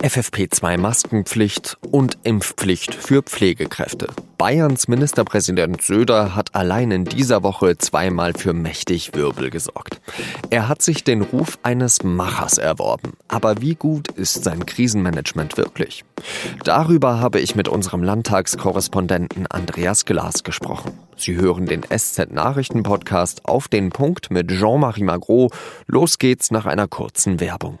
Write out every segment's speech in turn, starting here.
FFP2-Maskenpflicht und Impfpflicht für Pflegekräfte. Bayerns Ministerpräsident Söder hat allein in dieser Woche zweimal für mächtig Wirbel gesorgt. Er hat sich den Ruf eines Machers erworben. Aber wie gut ist sein Krisenmanagement wirklich? Darüber habe ich mit unserem Landtagskorrespondenten Andreas Glas gesprochen. Sie hören den SZ-Nachrichten-Podcast auf den Punkt mit Jean-Marie Magro. Los geht's nach einer kurzen Werbung.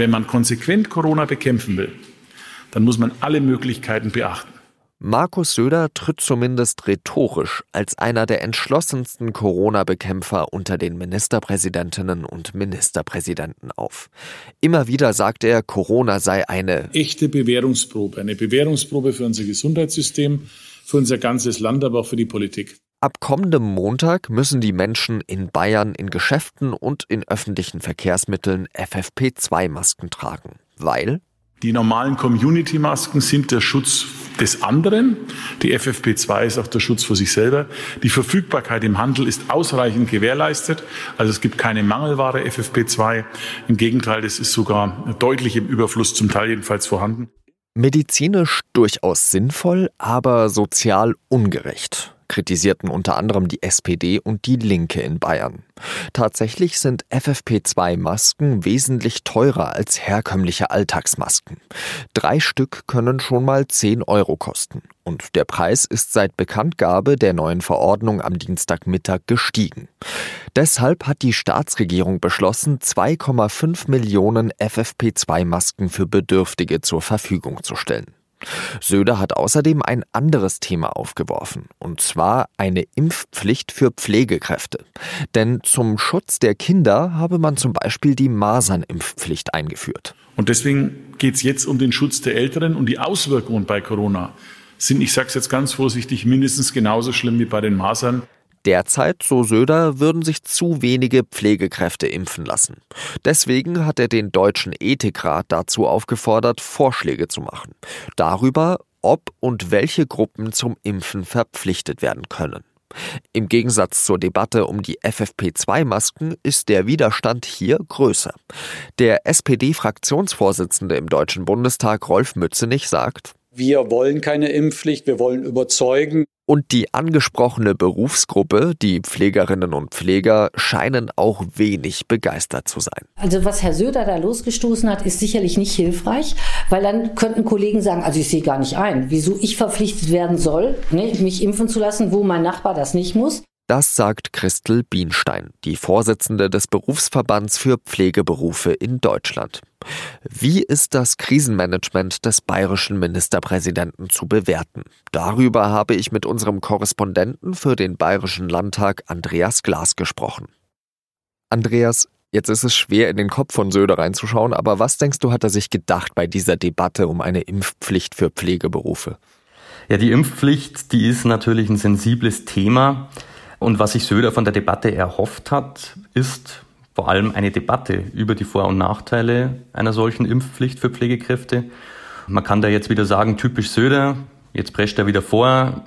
Wenn man konsequent Corona bekämpfen will, dann muss man alle Möglichkeiten beachten. Markus Söder tritt zumindest rhetorisch als einer der entschlossensten Corona-Bekämpfer unter den Ministerpräsidentinnen und Ministerpräsidenten auf. Immer wieder sagt er, Corona sei eine echte Bewährungsprobe, eine Bewährungsprobe für unser Gesundheitssystem, für unser ganzes Land, aber auch für die Politik. Ab kommendem Montag müssen die Menschen in Bayern in Geschäften und in öffentlichen Verkehrsmitteln FFP2-Masken tragen, weil die normalen Community-Masken sind der Schutz des anderen. Die FFP2 ist auch der Schutz vor sich selber. Die Verfügbarkeit im Handel ist ausreichend gewährleistet. Also es gibt keine Mangelware FFP2. Im Gegenteil, das ist sogar deutlich im Überfluss, zum Teil jedenfalls vorhanden. Medizinisch durchaus sinnvoll, aber sozial ungerecht kritisierten unter anderem die SPD und die Linke in Bayern. Tatsächlich sind FFP2-Masken wesentlich teurer als herkömmliche Alltagsmasken. Drei Stück können schon mal 10 Euro kosten. Und der Preis ist seit Bekanntgabe der neuen Verordnung am Dienstagmittag gestiegen. Deshalb hat die Staatsregierung beschlossen, 2,5 Millionen FFP2-Masken für Bedürftige zur Verfügung zu stellen. Söder hat außerdem ein anderes Thema aufgeworfen, und zwar eine Impfpflicht für Pflegekräfte. Denn zum Schutz der Kinder habe man zum Beispiel die Masernimpfpflicht eingeführt. Und deswegen geht es jetzt um den Schutz der Älteren und die Auswirkungen bei Corona sind, ich sage es jetzt ganz vorsichtig, mindestens genauso schlimm wie bei den Masern. Derzeit, so Söder, würden sich zu wenige Pflegekräfte impfen lassen. Deswegen hat er den Deutschen Ethikrat dazu aufgefordert, Vorschläge zu machen. Darüber, ob und welche Gruppen zum Impfen verpflichtet werden können. Im Gegensatz zur Debatte um die FFP2-Masken ist der Widerstand hier größer. Der SPD-Fraktionsvorsitzende im Deutschen Bundestag Rolf Mützenich sagt, wir wollen keine Impfpflicht, wir wollen überzeugen. Und die angesprochene Berufsgruppe, die Pflegerinnen und Pfleger, scheinen auch wenig begeistert zu sein. Also was Herr Söder da losgestoßen hat, ist sicherlich nicht hilfreich, weil dann könnten Kollegen sagen, also ich sehe gar nicht ein, wieso ich verpflichtet werden soll, ne, mich impfen zu lassen, wo mein Nachbar das nicht muss. Das sagt Christel Bienstein, die Vorsitzende des Berufsverbands für Pflegeberufe in Deutschland. Wie ist das Krisenmanagement des bayerischen Ministerpräsidenten zu bewerten? Darüber habe ich mit unserem Korrespondenten für den Bayerischen Landtag Andreas Glas gesprochen. Andreas, Jetzt ist es schwer, in den Kopf von Söder reinzuschauen, aber was denkst du, hat er sich gedacht bei dieser Debatte um eine Impfpflicht für Pflegeberufe? Ja, die Impfpflicht, die ist natürlich ein sensibles Thema. Und was sich Söder von der Debatte erhofft hat, ist vor allem eine Debatte über die Vor- und Nachteile einer solchen Impfpflicht für Pflegekräfte. Man kann da jetzt wieder sagen, typisch Söder, jetzt prescht er wieder vor.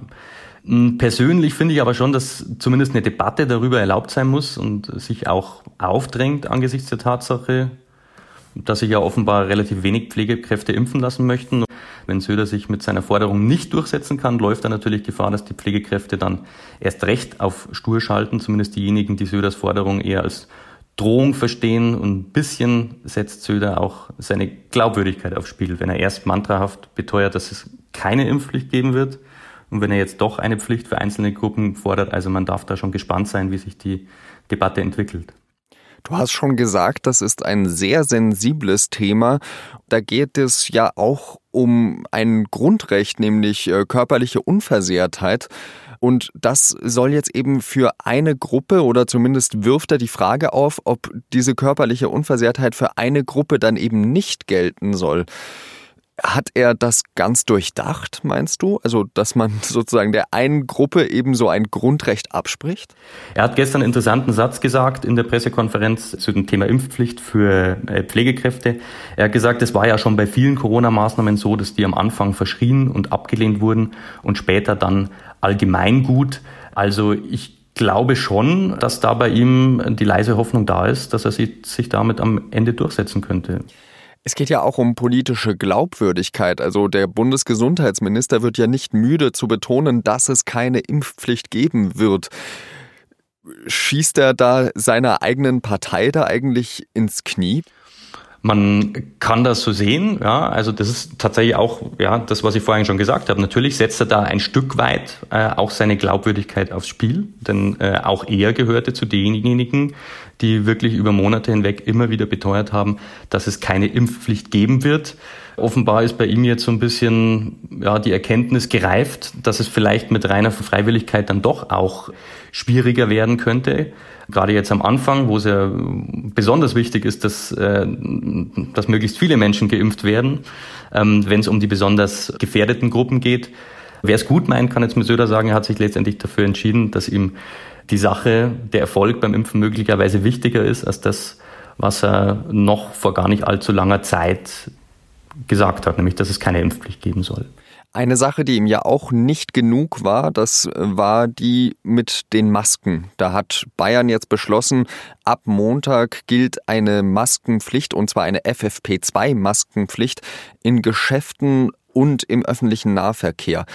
Hm, persönlich finde ich aber schon, dass zumindest eine Debatte darüber erlaubt sein muss und sich auch aufdrängt angesichts der Tatsache, dass sich ja offenbar relativ wenig Pflegekräfte impfen lassen möchten. Wenn Söder sich mit seiner Forderung nicht durchsetzen kann, läuft er natürlich Gefahr, dass die Pflegekräfte dann erst recht auf Stur schalten, zumindest diejenigen, die Söders Forderung eher als Drohung verstehen und ein bisschen setzt Söder auch seine Glaubwürdigkeit aufs Spiel, wenn er erst mantrahaft beteuert, dass es keine Impfpflicht geben wird und wenn er jetzt doch eine Pflicht für einzelne Gruppen fordert. Also man darf da schon gespannt sein, wie sich die Debatte entwickelt. Du hast schon gesagt, das ist ein sehr sensibles Thema. Da geht es ja auch um ein Grundrecht, nämlich äh, körperliche Unversehrtheit. Und das soll jetzt eben für eine Gruppe oder zumindest wirft er die Frage auf, ob diese körperliche Unversehrtheit für eine Gruppe dann eben nicht gelten soll. Hat er das ganz durchdacht, meinst du? Also, dass man sozusagen der einen Gruppe eben so ein Grundrecht abspricht? Er hat gestern einen interessanten Satz gesagt in der Pressekonferenz zu dem Thema Impfpflicht für äh, Pflegekräfte. Er hat gesagt, es war ja schon bei vielen Corona-Maßnahmen so, dass die am Anfang verschrien und abgelehnt wurden und später dann allgemeingut. Also, ich glaube schon, dass da bei ihm die leise Hoffnung da ist, dass er sich damit am Ende durchsetzen könnte. Es geht ja auch um politische Glaubwürdigkeit. Also der Bundesgesundheitsminister wird ja nicht müde zu betonen, dass es keine Impfpflicht geben wird. Schießt er da seiner eigenen Partei da eigentlich ins Knie? Man kann das so sehen, ja. Also das ist tatsächlich auch, ja, das, was ich vorhin schon gesagt habe. Natürlich setzt er da ein Stück weit äh, auch seine Glaubwürdigkeit aufs Spiel, denn äh, auch er gehörte zu denjenigen, die wirklich über Monate hinweg immer wieder beteuert haben, dass es keine Impfpflicht geben wird. Offenbar ist bei ihm jetzt so ein bisschen ja, die Erkenntnis gereift, dass es vielleicht mit reiner Freiwilligkeit dann doch auch schwieriger werden könnte. Gerade jetzt am Anfang, wo es ja besonders wichtig ist, dass, äh, dass möglichst viele Menschen geimpft werden, ähm, wenn es um die besonders gefährdeten Gruppen geht. Wer es gut meint, kann jetzt mit Söder sagen, er hat sich letztendlich dafür entschieden, dass ihm die Sache, der Erfolg beim Impfen möglicherweise wichtiger ist als das, was er noch vor gar nicht allzu langer Zeit gesagt hat, nämlich dass es keine Impfpflicht geben soll. Eine Sache, die ihm ja auch nicht genug war, das war die mit den Masken. Da hat Bayern jetzt beschlossen, ab Montag gilt eine Maskenpflicht, und zwar eine FFP2-Maskenpflicht in Geschäften und im öffentlichen Nahverkehr.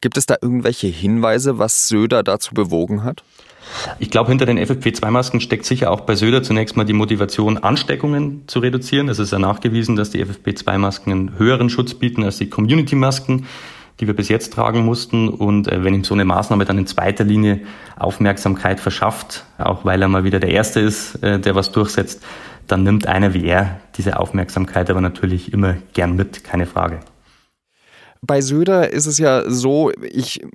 Gibt es da irgendwelche Hinweise, was Söder dazu bewogen hat? Ich glaube, hinter den FFP2-Masken steckt sicher auch bei Söder zunächst mal die Motivation, Ansteckungen zu reduzieren. Es ist ja nachgewiesen, dass die FFP2-Masken einen höheren Schutz bieten als die Community-Masken, die wir bis jetzt tragen mussten. Und äh, wenn ihm so eine Maßnahme dann in zweiter Linie Aufmerksamkeit verschafft, auch weil er mal wieder der Erste ist, äh, der was durchsetzt, dann nimmt einer wie er diese Aufmerksamkeit aber natürlich immer gern mit, keine Frage. Bei Söder ist es ja so, ich äh,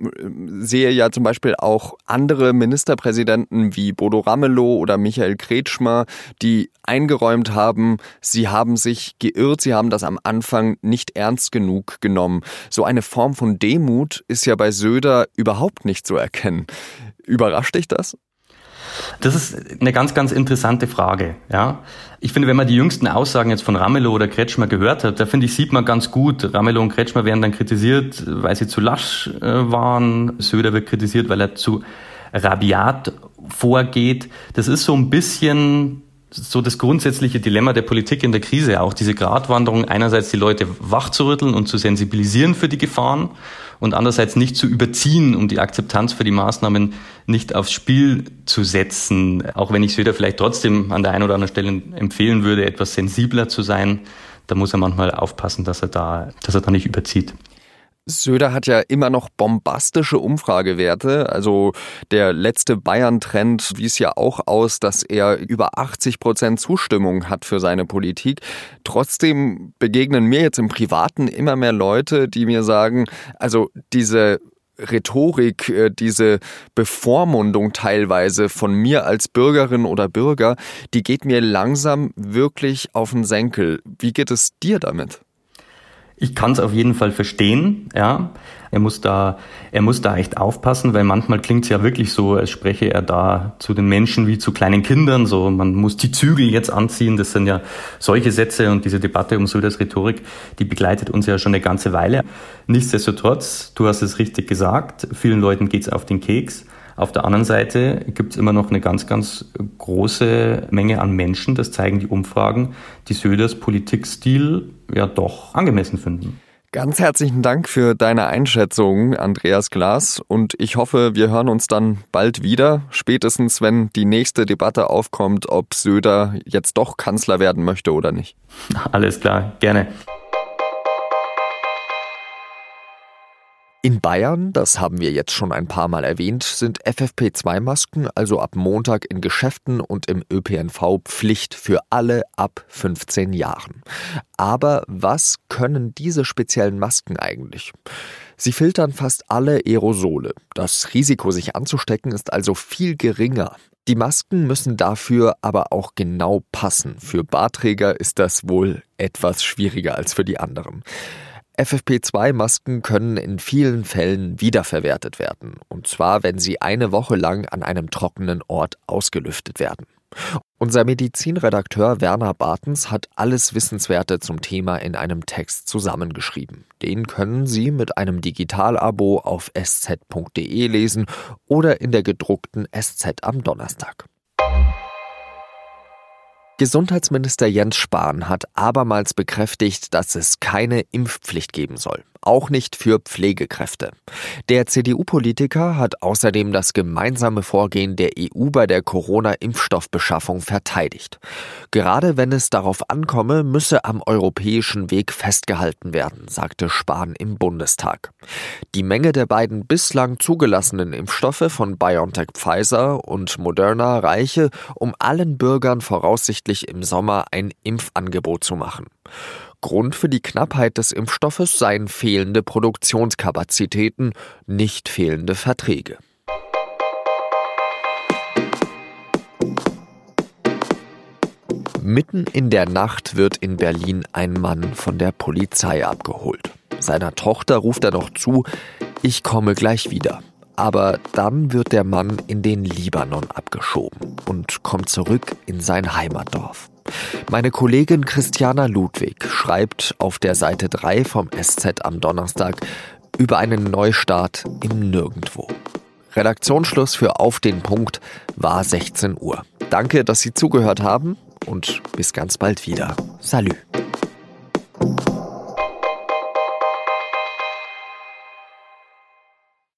sehe ja zum Beispiel auch andere Ministerpräsidenten wie Bodo Ramelow oder Michael Kretschmer, die eingeräumt haben, sie haben sich geirrt, sie haben das am Anfang nicht ernst genug genommen. So eine Form von Demut ist ja bei Söder überhaupt nicht zu erkennen. Überrascht dich das? Das ist eine ganz, ganz interessante Frage. Ja. Ich finde, wenn man die jüngsten Aussagen jetzt von Ramelow oder Kretschmer gehört hat, da finde ich, sieht man ganz gut, Ramelow und Kretschmer werden dann kritisiert, weil sie zu lasch äh, waren. Söder wird kritisiert, weil er zu rabiat vorgeht. Das ist so ein bisschen so das grundsätzliche Dilemma der Politik in der Krise auch, diese Gratwanderung, einerseits die Leute wachzurütteln und zu sensibilisieren für die Gefahren und andererseits nicht zu überziehen, um die Akzeptanz für die Maßnahmen nicht aufs Spiel zu setzen. Auch wenn ich Söder vielleicht trotzdem an der einen oder anderen Stelle empfehlen würde, etwas sensibler zu sein, da muss er manchmal aufpassen, dass er da, dass er da nicht überzieht. Söder hat ja immer noch bombastische Umfragewerte. Also der letzte Bayern-Trend wies ja auch aus, dass er über 80 Prozent Zustimmung hat für seine Politik. Trotzdem begegnen mir jetzt im Privaten immer mehr Leute, die mir sagen, also diese Rhetorik, äh, diese Bevormundung teilweise von mir als Bürgerin oder Bürger, die geht mir langsam wirklich auf den Senkel. Wie geht es dir damit? Ich kann es auf jeden Fall verstehen, ja. Er muss da, er muss da echt aufpassen, weil manchmal klingt es ja wirklich so, als spreche er da zu den Menschen wie zu kleinen Kindern, so man muss die Zügel jetzt anziehen. Das sind ja solche Sätze und diese Debatte um Söders Rhetorik, die begleitet uns ja schon eine ganze Weile. Nichtsdestotrotz, du hast es richtig gesagt, vielen Leuten geht's auf den Keks. Auf der anderen Seite gibt es immer noch eine ganz, ganz große Menge an Menschen, das zeigen die Umfragen, die Söders Politikstil ja doch angemessen finden. Ganz herzlichen Dank für deine Einschätzung, Andreas Glas. Und ich hoffe, wir hören uns dann bald wieder, spätestens wenn die nächste Debatte aufkommt, ob Söder jetzt doch Kanzler werden möchte oder nicht. Alles klar, gerne. In Bayern, das haben wir jetzt schon ein paar Mal erwähnt, sind FFP2-Masken also ab Montag in Geschäften und im ÖPNV Pflicht für alle ab 15 Jahren. Aber was können diese speziellen Masken eigentlich? Sie filtern fast alle Aerosole. Das Risiko, sich anzustecken, ist also viel geringer. Die Masken müssen dafür aber auch genau passen. Für Barträger ist das wohl etwas schwieriger als für die anderen. FFP2-Masken können in vielen Fällen wiederverwertet werden, und zwar wenn sie eine Woche lang an einem trockenen Ort ausgelüftet werden. Unser Medizinredakteur Werner Bartens hat alles Wissenswerte zum Thema in einem Text zusammengeschrieben. Den können Sie mit einem Digitalabo auf sz.de lesen oder in der gedruckten SZ am Donnerstag. Gesundheitsminister Jens Spahn hat abermals bekräftigt, dass es keine Impfpflicht geben soll auch nicht für Pflegekräfte. Der CDU-Politiker hat außerdem das gemeinsame Vorgehen der EU bei der Corona-Impfstoffbeschaffung verteidigt. Gerade wenn es darauf ankomme, müsse am europäischen Weg festgehalten werden, sagte Spahn im Bundestag. Die Menge der beiden bislang zugelassenen Impfstoffe von BioNTech Pfizer und Moderna reiche, um allen Bürgern voraussichtlich im Sommer ein Impfangebot zu machen. Grund für die Knappheit des Impfstoffes seien fehlende Produktionskapazitäten, nicht fehlende Verträge. Mitten in der Nacht wird in Berlin ein Mann von der Polizei abgeholt. Seiner Tochter ruft er noch zu, ich komme gleich wieder. Aber dann wird der Mann in den Libanon abgeschoben und kommt zurück in sein Heimatdorf. Meine Kollegin Christiana Ludwig schreibt auf der Seite 3 vom SZ am Donnerstag über einen Neustart im Nirgendwo. Redaktionsschluss für Auf den Punkt war 16 Uhr. Danke, dass Sie zugehört haben und bis ganz bald wieder. Salü.